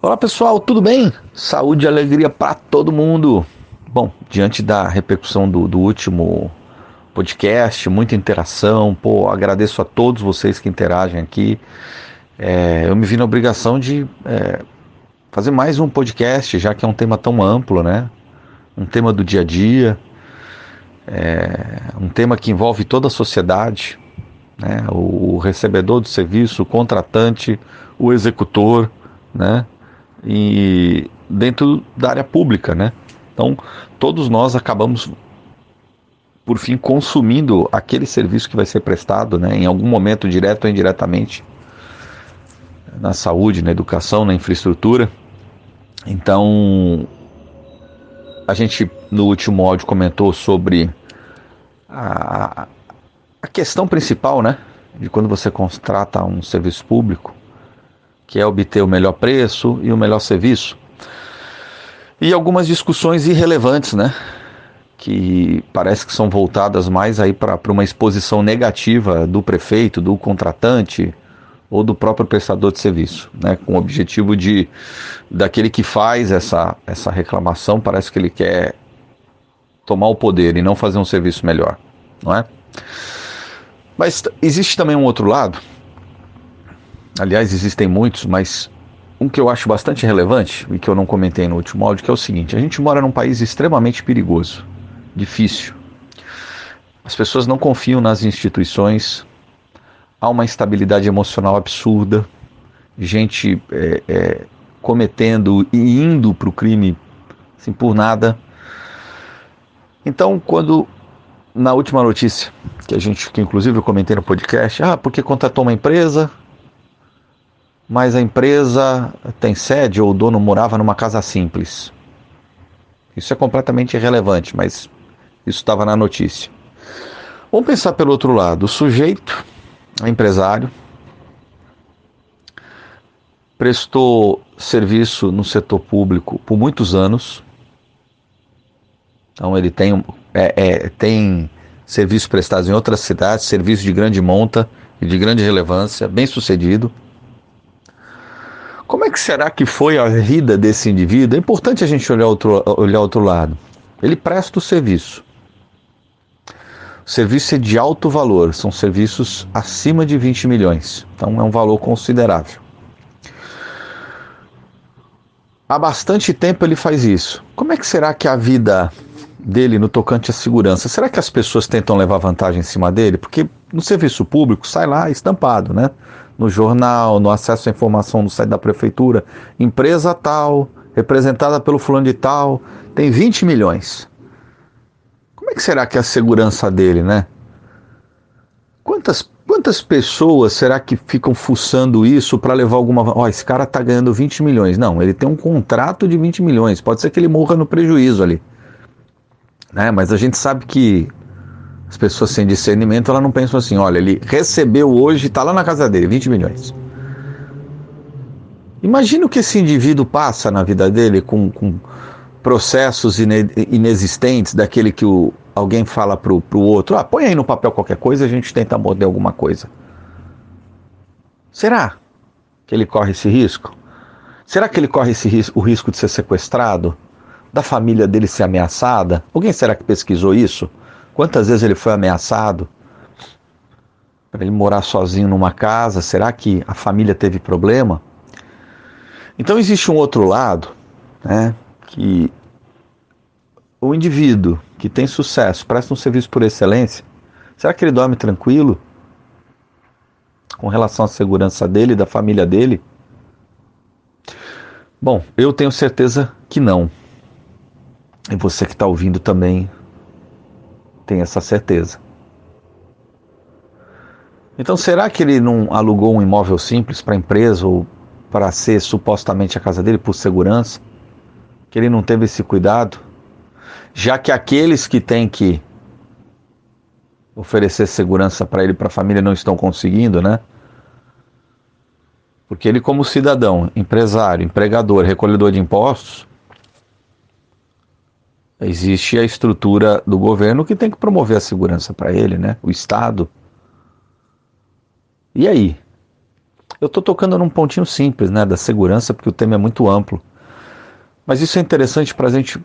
Olá pessoal, tudo bem? Saúde e alegria para todo mundo. Bom, diante da repercussão do, do, último podcast, muita interação, pô, agradeço a todos vocês que interagem aqui. É, eu me vi na obrigação de é, fazer mais um podcast, já que é um tema tão amplo, né? Um tema do dia a dia, é, um tema que envolve toda a sociedade, né? O, o recebedor do serviço, o contratante, o executor, né? E dentro da área pública, né? Então, todos nós acabamos por fim consumindo aquele serviço que vai ser prestado, né, em algum momento direto ou indiretamente na saúde, na educação, na infraestrutura. Então, a gente no último áudio comentou sobre a, a questão principal, né, de quando você contrata um serviço público, que é obter o melhor preço e o melhor serviço. E algumas discussões irrelevantes, né? Que parece que são voltadas mais aí para uma exposição negativa do prefeito, do contratante ou do próprio prestador de serviço, né? Com o objetivo de daquele que faz essa, essa reclamação, parece que ele quer tomar o poder e não fazer um serviço melhor, não é? Mas existe também um outro lado Aliás, existem muitos, mas um que eu acho bastante relevante e que eu não comentei no último áudio, que é o seguinte: a gente mora num país extremamente perigoso, difícil. As pessoas não confiam nas instituições, há uma instabilidade emocional absurda, gente é, é, cometendo e indo para o crime assim, por nada. Então, quando na última notícia que a gente, que inclusive eu comentei no podcast, ah, porque contratou uma empresa, mas a empresa tem sede ou o dono morava numa casa simples. Isso é completamente irrelevante, mas isso estava na notícia. Vamos pensar pelo outro lado: o sujeito, empresário, prestou serviço no setor público por muitos anos. Então ele tem, é, é, tem serviços prestados em outras cidades, serviço de grande monta e de grande relevância, bem sucedido. Como é que será que foi a vida desse indivíduo? É importante a gente olhar outro, olhar outro lado. Ele presta o serviço. O serviço é de alto valor, são serviços acima de 20 milhões. Então é um valor considerável. Há bastante tempo ele faz isso. Como é que será que a vida dele no tocante à segurança? Será que as pessoas tentam levar vantagem em cima dele? Porque no serviço público sai lá estampado, né? No jornal, no acesso à informação no site da prefeitura, empresa tal, representada pelo fulano de tal, tem 20 milhões. Como é que será que é a segurança dele, né? Quantas, quantas pessoas será que ficam fuçando isso para levar alguma. Ó, oh, esse cara tá ganhando 20 milhões. Não, ele tem um contrato de 20 milhões. Pode ser que ele morra no prejuízo ali. Né? Mas a gente sabe que as pessoas sem discernimento, elas não pensam assim, olha, ele recebeu hoje, está lá na casa dele, 20 milhões. Imagina o que esse indivíduo passa na vida dele com, com processos inexistentes, daquele que o, alguém fala para o outro, ah, põe aí no papel qualquer coisa, a gente tenta morder alguma coisa. Será que ele corre esse risco? Será que ele corre esse risco, o risco de ser sequestrado? Da família dele ser ameaçada? Alguém será que pesquisou isso? Quantas vezes ele foi ameaçado para ele morar sozinho numa casa? Será que a família teve problema? Então existe um outro lado, né, que o indivíduo que tem sucesso, presta um serviço por excelência, será que ele dorme tranquilo com relação à segurança dele e da família dele? Bom, eu tenho certeza que não. E você que está ouvindo também tem essa certeza. Então, será que ele não alugou um imóvel simples para a empresa ou para ser supostamente a casa dele por segurança? Que ele não teve esse cuidado? Já que aqueles que têm que oferecer segurança para ele e para a família não estão conseguindo, né? Porque ele, como cidadão, empresário, empregador, recolhedor de impostos, Existe a estrutura do governo que tem que promover a segurança para ele, né? O Estado. E aí? Eu estou tocando num pontinho simples, né, da segurança, porque o tema é muito amplo. Mas isso é interessante para a gente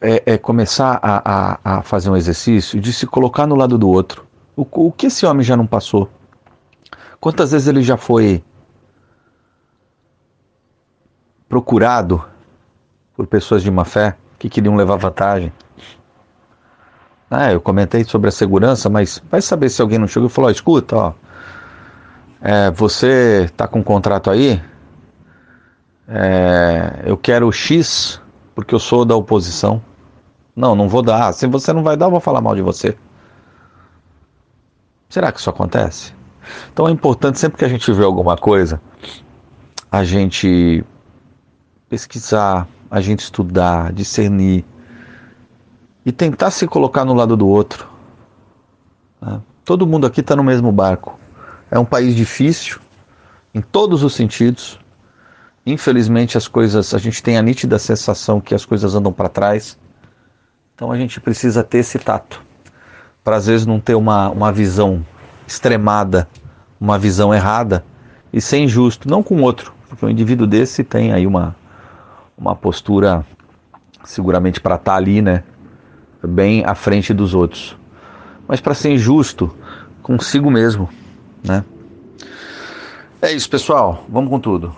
é, é começar a, a, a, fazer um exercício de se colocar no lado do outro. O, o que esse homem já não passou? Quantas vezes ele já foi procurado por pessoas de má fé que queriam levar vantagem? Ah, eu comentei sobre a segurança, mas vai saber se alguém não chegou e falou: escuta, ó, é, você está com um contrato aí? É, eu quero X porque eu sou da oposição. Não, não vou dar. Se você não vai dar, eu vou falar mal de você. Será que isso acontece? Então é importante sempre que a gente vê alguma coisa, a gente pesquisar, a gente estudar, discernir e tentar se colocar no lado do outro. Né? Todo mundo aqui está no mesmo barco. É um país difícil em todos os sentidos. Infelizmente as coisas, a gente tem a nítida sensação que as coisas andam para trás. Então a gente precisa ter esse tato para às vezes não ter uma, uma visão extremada, uma visão errada e ser injusto, não com outro, porque um indivíduo desse tem aí uma, uma postura seguramente para estar tá ali, né, bem à frente dos outros, mas para ser injusto consigo mesmo, né? É isso, pessoal. Vamos com tudo.